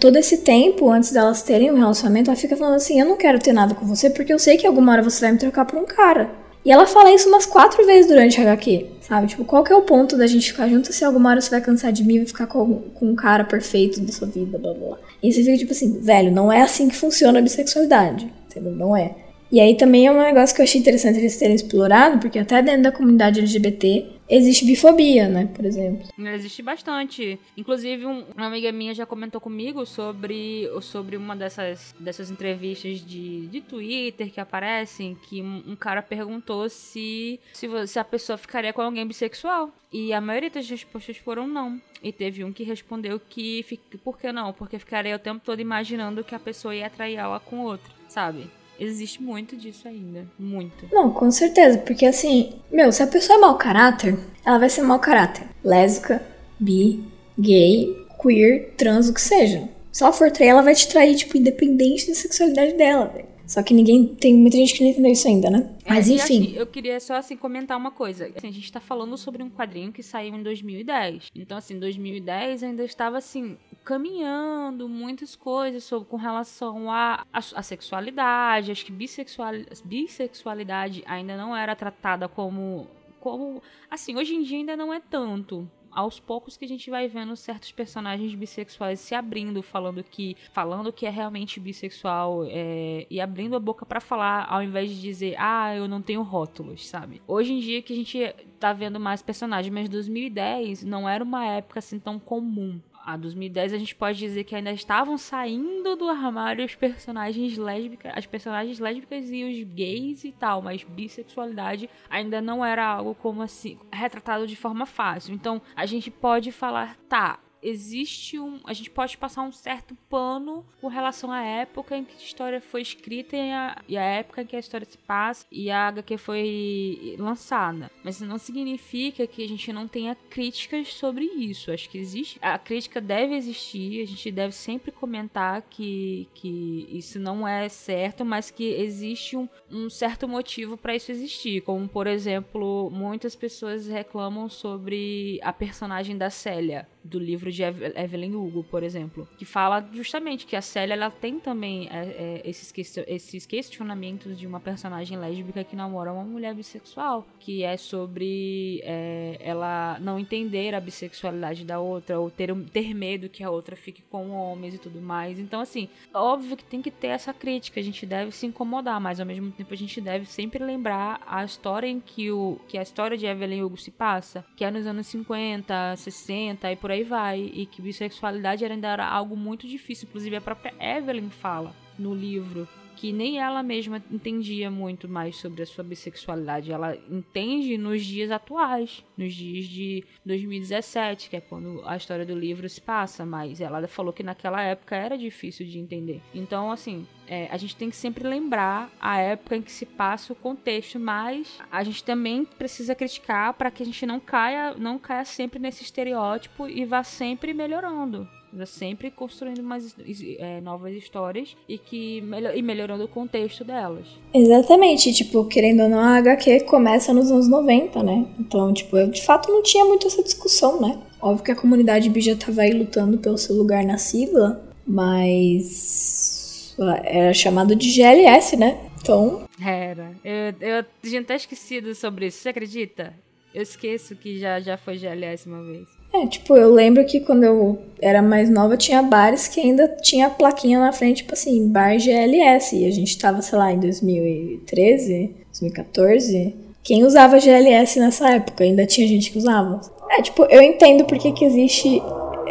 todo esse tempo, antes delas terem um relacionamento, ela fica falando assim: Eu não quero ter nada com você porque eu sei que alguma hora você vai me trocar por um cara. E ela fala isso umas quatro vezes durante a HQ, sabe? Tipo, qual que é o ponto da gente ficar junto se alguma hora você vai cansar de mim e ficar com, com um cara perfeito da sua vida, blá blá blá. E você fica tipo assim, velho, não é assim que funciona a bissexualidade, entendeu? Não é. E aí também é um negócio que eu achei interessante eles terem explorado, porque até dentro da comunidade LGBT existe bifobia, né, por exemplo. Existe bastante. Inclusive, um, uma amiga minha já comentou comigo sobre, sobre uma dessas, dessas entrevistas de, de Twitter que aparecem, que um, um cara perguntou se, se, se a pessoa ficaria com alguém bissexual. E a maioria das respostas foram não. E teve um que respondeu que por que não? Porque ficaria o tempo todo imaginando que a pessoa ia atrair ela com outra, sabe? Existe muito disso ainda. Muito. Não, com certeza. Porque assim, meu, se a pessoa é mau caráter, ela vai ser mau caráter. Lésbica, bi, gay, queer, trans, o que seja. Se ela for trair, ela vai te trair, tipo, independente da sexualidade dela, velho. Só que ninguém. Tem muita gente que não entendeu isso ainda, né? É, Mas enfim. Assim, eu queria só assim comentar uma coisa. Assim, a gente tá falando sobre um quadrinho que saiu em 2010. Então, assim, 2010 ainda estava assim, caminhando muitas coisas sobre, com relação à a, a, a, sexualidade. Acho que bissexual, bissexualidade ainda não era tratada como. como. Assim, hoje em dia ainda não é tanto aos poucos que a gente vai vendo certos personagens bissexuais se abrindo, falando que falando que é realmente bissexual é, e abrindo a boca para falar, ao invés de dizer, ah, eu não tenho rótulos, sabe? Hoje em dia que a gente tá vendo mais personagens, mas 2010 não era uma época assim tão comum a 2010 a gente pode dizer que ainda estavam saindo do armário os personagens lésbicas, as personagens lésbicas e os gays e tal, mas bissexualidade ainda não era algo como assim retratado de forma fácil. Então a gente pode falar, tá, existe um. A gente pode passar um certo pano com relação à época em que a história foi escrita e a, e a época em que a história se passa e a HQ foi lançada. Mas isso não significa que a gente não tenha críticas sobre isso. Acho que existe. A crítica deve existir, a gente deve sempre comentar que, que isso não é certo, mas que existe um, um certo motivo para isso existir. Como, por exemplo, muitas pessoas reclamam sobre a personagem da Célia do livro de Evelyn Hugo, por exemplo, que fala justamente que a Célia ela tem também é, é, esses, esses questionamentos de uma personagem lésbica que namora uma mulher bissexual, que é sobre é, ela não entender a bissexualidade da outra, ou ter, ter medo que a outra fique com homens e tudo mais. Então, assim, óbvio que tem que ter essa crítica, a gente deve se incomodar, mas ao mesmo tempo a gente deve sempre lembrar a história em que, o, que a história de Evelyn Hugo se passa, que é nos anos 50, 60 e por aí aí vai. E que bissexualidade ainda era algo muito difícil. Inclusive, a própria Evelyn fala no livro que nem ela mesma entendia muito mais sobre a sua bissexualidade. Ela entende nos dias atuais, nos dias de 2017, que é quando a história do livro se passa, mas ela falou que naquela época era difícil de entender. Então, assim, é, a gente tem que sempre lembrar a época em que se passa o contexto, mas a gente também precisa criticar para que a gente não caia, não caia sempre nesse estereótipo e vá sempre melhorando sempre construindo mais é, novas histórias e que e melhorando o contexto delas. Exatamente, tipo, querendo ou não, a HQ começa nos anos 90, né? Então, tipo, eu de fato não tinha muito essa discussão, né? Óbvio que a comunidade bi já tava aí lutando pelo seu lugar na sigla, mas era chamado de GLS, né? Então. Era. Eu, eu tinha até esquecido sobre isso, você acredita? Eu esqueço que já, já foi GLS uma vez. É, tipo, eu lembro que quando eu era mais nova tinha bares que ainda tinha plaquinha na frente, tipo assim, bar GLS. E a gente tava, sei lá, em 2013, 2014. Quem usava GLS nessa época? Ainda tinha gente que usava. É, tipo, eu entendo porque que existe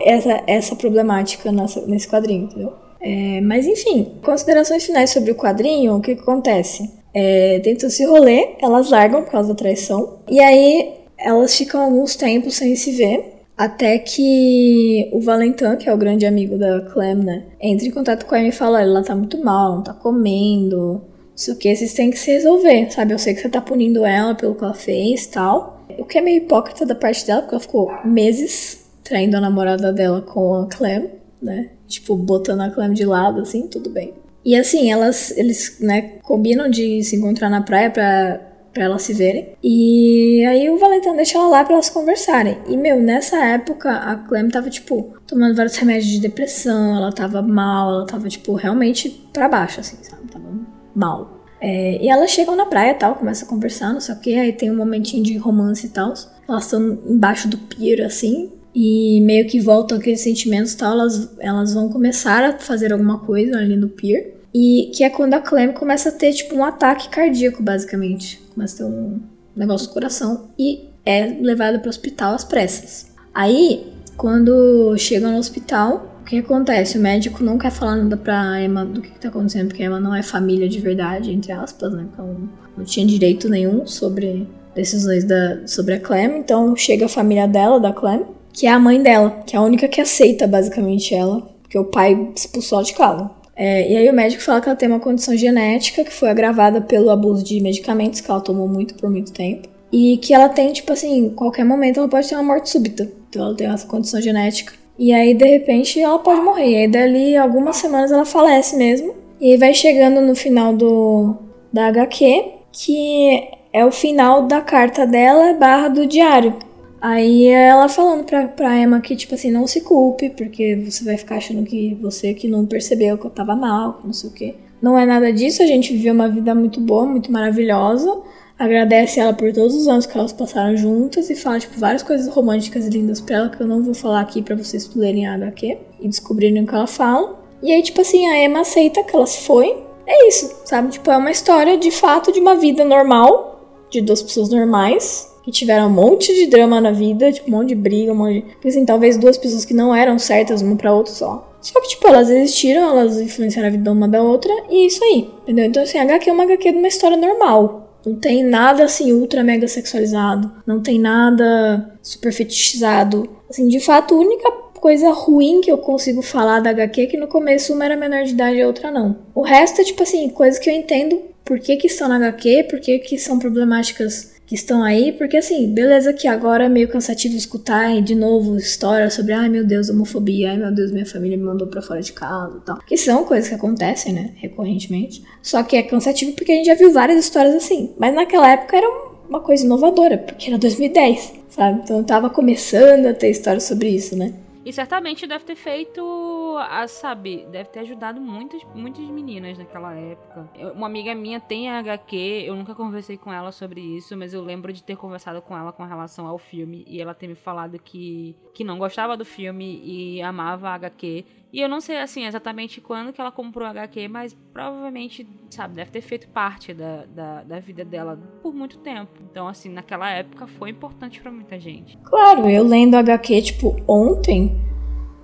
essa, essa problemática nessa, nesse quadrinho, entendeu? É, mas enfim, considerações finais sobre o quadrinho, o que, que acontece? É, dentro desse rolê, elas largam por causa da traição. E aí elas ficam alguns tempos sem se ver. Até que o Valentin, que é o grande amigo da Clem, né, entra em contato com ela e fala: ela tá muito mal, não tá comendo, não sei o que, vocês têm que se resolver, sabe? Eu sei que você tá punindo ela pelo que ela fez tal. O que é meio hipócrita da parte dela, porque ela ficou meses traindo a namorada dela com a Clem, né? Tipo, botando a Clem de lado, assim, tudo bem. E assim, elas, eles, né, combinam de se encontrar na praia pra para elas se verem. E aí o Valentão deixa ela lá para elas conversarem. E, meu, nessa época a Clem tava, tipo, tomando vários remédios de depressão, ela tava mal, ela tava, tipo, realmente para baixo, assim, sabe? Tava mal. É, e elas chegam na praia e tal, começam a conversar, não sei o que, aí tem um momentinho de romance e tal. Elas estão embaixo do pier, assim, e meio que voltam aqueles sentimentos e tal, elas, elas vão começar a fazer alguma coisa ali no pier. E que é quando a Clem começa a ter, tipo, um ataque cardíaco, basicamente. Começa a ter um negócio do coração e é levada para o hospital às pressas. Aí, quando chegam no hospital, o que acontece? O médico não quer falar nada pra Emma do que, que tá acontecendo, porque a Emma não é família de verdade, entre aspas, né? Então, não tinha direito nenhum sobre decisões da, sobre a Clem. Então, chega a família dela, da Clem, que é a mãe dela, que é a única que aceita basicamente ela, porque o pai expulsou ela de casa. É, e aí o médico fala que ela tem uma condição genética que foi agravada pelo abuso de medicamentos que ela tomou muito por muito tempo. E que ela tem, tipo assim, qualquer momento ela pode ter uma morte súbita. Então ela tem essa condição genética. E aí, de repente, ela pode morrer. E aí, dali algumas semanas, ela falece mesmo. E aí vai chegando no final do da HQ, que é o final da carta dela barra do diário. Aí ela falando pra, pra Emma que, tipo assim, não se culpe, porque você vai ficar achando que você que não percebeu que eu tava mal, que não sei o quê. Não é nada disso, a gente viveu uma vida muito boa, muito maravilhosa. Agradece ela por todos os anos que elas passaram juntas e fala, tipo, várias coisas românticas e lindas pra ela que eu não vou falar aqui para vocês lerem a HQ e descobrirem o que ela fala. E aí, tipo assim, a Emma aceita que ela se foi. É isso, sabe? Tipo, é uma história de fato de uma vida normal, de duas pessoas normais, que tiveram um monte de drama na vida, tipo, um monte de briga, um monte de. Porque assim, talvez duas pessoas que não eram certas uma pra outra só. Só que, tipo, elas existiram, elas influenciaram a vida uma da outra, e é isso aí, entendeu? Então, assim, a HQ é uma HQ de uma história normal. Não tem nada, assim, ultra mega sexualizado. Não tem nada super fetichizado. Assim, de fato, a única coisa ruim que eu consigo falar da HQ é que no começo uma era menor de idade e a outra não. O resto é, tipo assim, coisas que eu entendo por que, que estão na HQ, por que, que são problemáticas que estão aí, porque assim, beleza que agora é meio cansativo escutar de novo histórias sobre ai meu Deus, homofobia, ai meu Deus, minha família me mandou pra fora de casa e tal. Que são coisas que acontecem, né, recorrentemente. Só que é cansativo porque a gente já viu várias histórias assim. Mas naquela época era uma coisa inovadora, porque era 2010, sabe? Então tava começando a ter histórias sobre isso, né? E certamente deve ter feito a, sabe, deve ter ajudado muitas, muitas meninas naquela época. Eu, uma amiga minha tem a HQ, eu nunca conversei com ela sobre isso, mas eu lembro de ter conversado com ela com relação ao filme e ela ter me falado que, que não gostava do filme e amava a HQ. E eu não sei, assim, exatamente quando que ela comprou a HQ, mas provavelmente, sabe, deve ter feito parte da, da, da vida dela por muito tempo. Então, assim, naquela época foi importante para muita gente. Claro, eu lendo a HQ, tipo, ontem,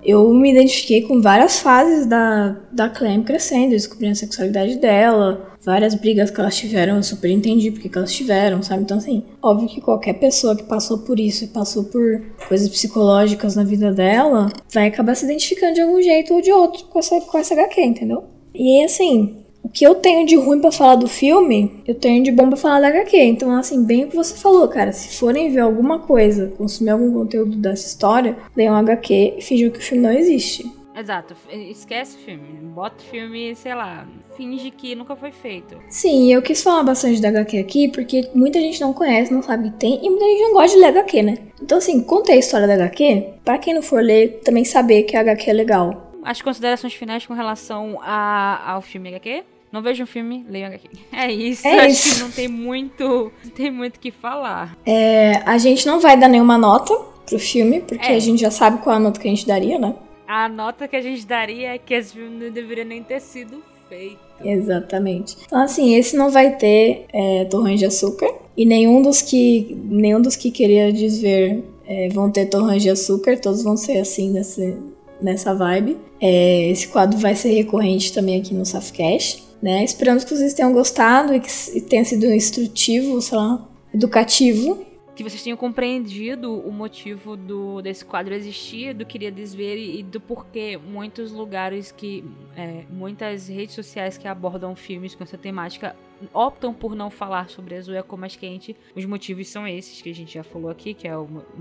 eu me identifiquei com várias fases da, da Clem crescendo, descobrindo a sexualidade dela, várias brigas que elas tiveram, eu super entendi porque que elas tiveram, sabe? Então, assim, óbvio que qualquer pessoa que passou por isso e passou por coisas psicológicas na vida dela vai acabar se identificando de algum jeito ou de outro com essa, com essa HQ, entendeu? E assim, o que eu tenho de ruim para falar do filme, eu tenho de bom pra falar da HQ. Então, assim, bem o que você falou, cara. Se forem ver alguma coisa, consumir algum conteúdo dessa história, leiam um HQ e finjam que o filme não existe. Exato, esquece o filme. Bota o filme, sei lá, finge que nunca foi feito. Sim, eu quis falar bastante da HQ aqui porque muita gente não conhece, não sabe que tem, e muita gente não gosta de ler HQ, né? Então, assim, contei a história da HQ, para quem não for ler, também saber que a HQ é legal as considerações finais com relação a, ao filme HQ. Não vejo um filme, leio HQ. É isso, é acho isso. que não tem muito, não tem muito que falar. É, a gente não vai dar nenhuma nota pro filme, porque é. a gente já sabe qual é a nota que a gente daria, né? A nota que a gente daria é que esse filme não deveria nem ter sido feito. Exatamente. Então, assim, esse não vai ter é, torrões de açúcar. E nenhum dos que nenhum dos que queria desver é, vão ter torrões de açúcar. Todos vão ser assim nesse, nessa vibe. É, esse quadro vai ser recorrente também aqui no Safcast, né? Esperamos que vocês tenham gostado e que tenha sido instrutivo, sei lá, educativo. Que vocês tenham compreendido o motivo do, desse quadro existir, do Queria Desver e do porquê muitos lugares que. É, muitas redes sociais que abordam filmes com essa temática optam por não falar sobre Azul é mais quente. Os motivos são esses que a gente já falou aqui, que é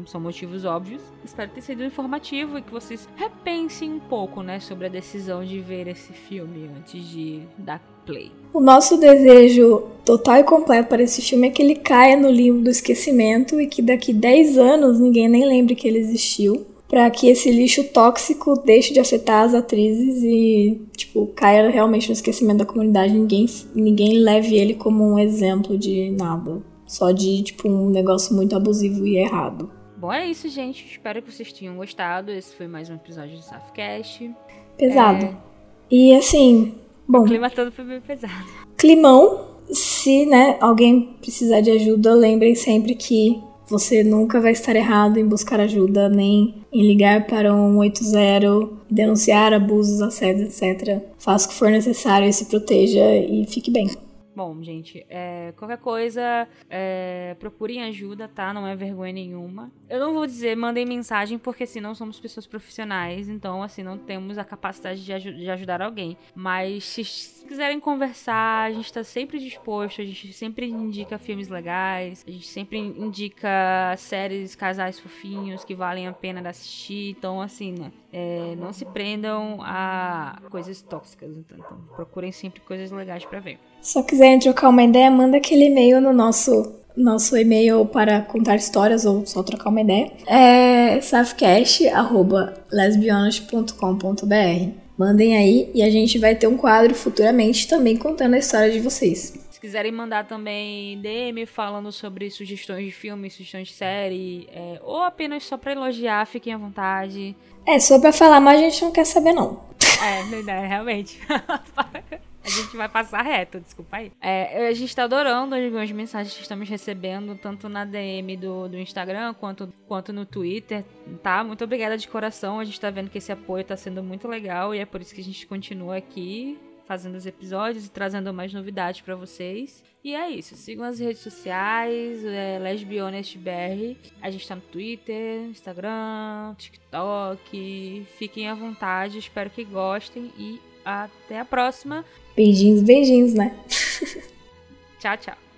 são motivos óbvios. Espero ter sido informativo e que vocês repensem um pouco, né, sobre a decisão de ver esse filme antes de dar play. O nosso desejo total e completo para esse filme é que ele caia no limbo do esquecimento e que daqui 10 anos ninguém nem lembre que ele existiu para que esse lixo tóxico deixe de afetar as atrizes e, tipo, caia realmente no esquecimento da comunidade. Ninguém, ninguém leve ele como um exemplo de nada. Só de, tipo, um negócio muito abusivo e errado. Bom, é isso, gente. Espero que vocês tenham gostado. Esse foi mais um episódio do Safcast. Pesado. É... E, assim, bom... O clima todo foi bem pesado. Climão. Se, né, alguém precisar de ajuda, lembrem sempre que você nunca vai estar errado em buscar ajuda, nem em ligar para um 80, denunciar abusos, assédios, etc. Faça o que for necessário e se proteja e fique bem. Bom, gente, é, qualquer coisa, é, procurem ajuda, tá? Não é vergonha nenhuma. Eu não vou dizer mandem mensagem, porque assim, não somos pessoas profissionais, então assim, não temos a capacidade de, aj de ajudar alguém. Mas se quiserem conversar, a gente tá sempre disposto, a gente sempre indica filmes legais, a gente sempre indica séries, casais fofinhos que valem a pena de assistir. Então, assim, né? É, não se prendam a coisas tóxicas, então, então procurem sempre coisas legais para ver. Se quiserem trocar uma ideia, manda aquele e-mail no nosso nosso e-mail para contar histórias ou só trocar uma ideia é safcast@lesbianas.com.br. Mandem aí e a gente vai ter um quadro futuramente também contando a história de vocês. Se quiserem mandar também DM falando sobre sugestões de filme, sugestões de série, é, ou apenas só para elogiar, fiquem à vontade. É, só para falar, mas a gente não quer saber não. É, realmente. A gente vai passar reto, desculpa aí. É, a gente tá adorando as mensagens que estamos recebendo, tanto na DM do, do Instagram quanto, quanto no Twitter, tá? Muito obrigada de coração. A gente tá vendo que esse apoio tá sendo muito legal e é por isso que a gente continua aqui fazendo os episódios e trazendo mais novidades para vocês. E é isso. Sigam as redes sociais, é, LesbionestBR. A gente tá no Twitter, Instagram, TikTok. Fiquem à vontade, espero que gostem e até a próxima. Beijinhos, beijinhos, né? tchau, tchau.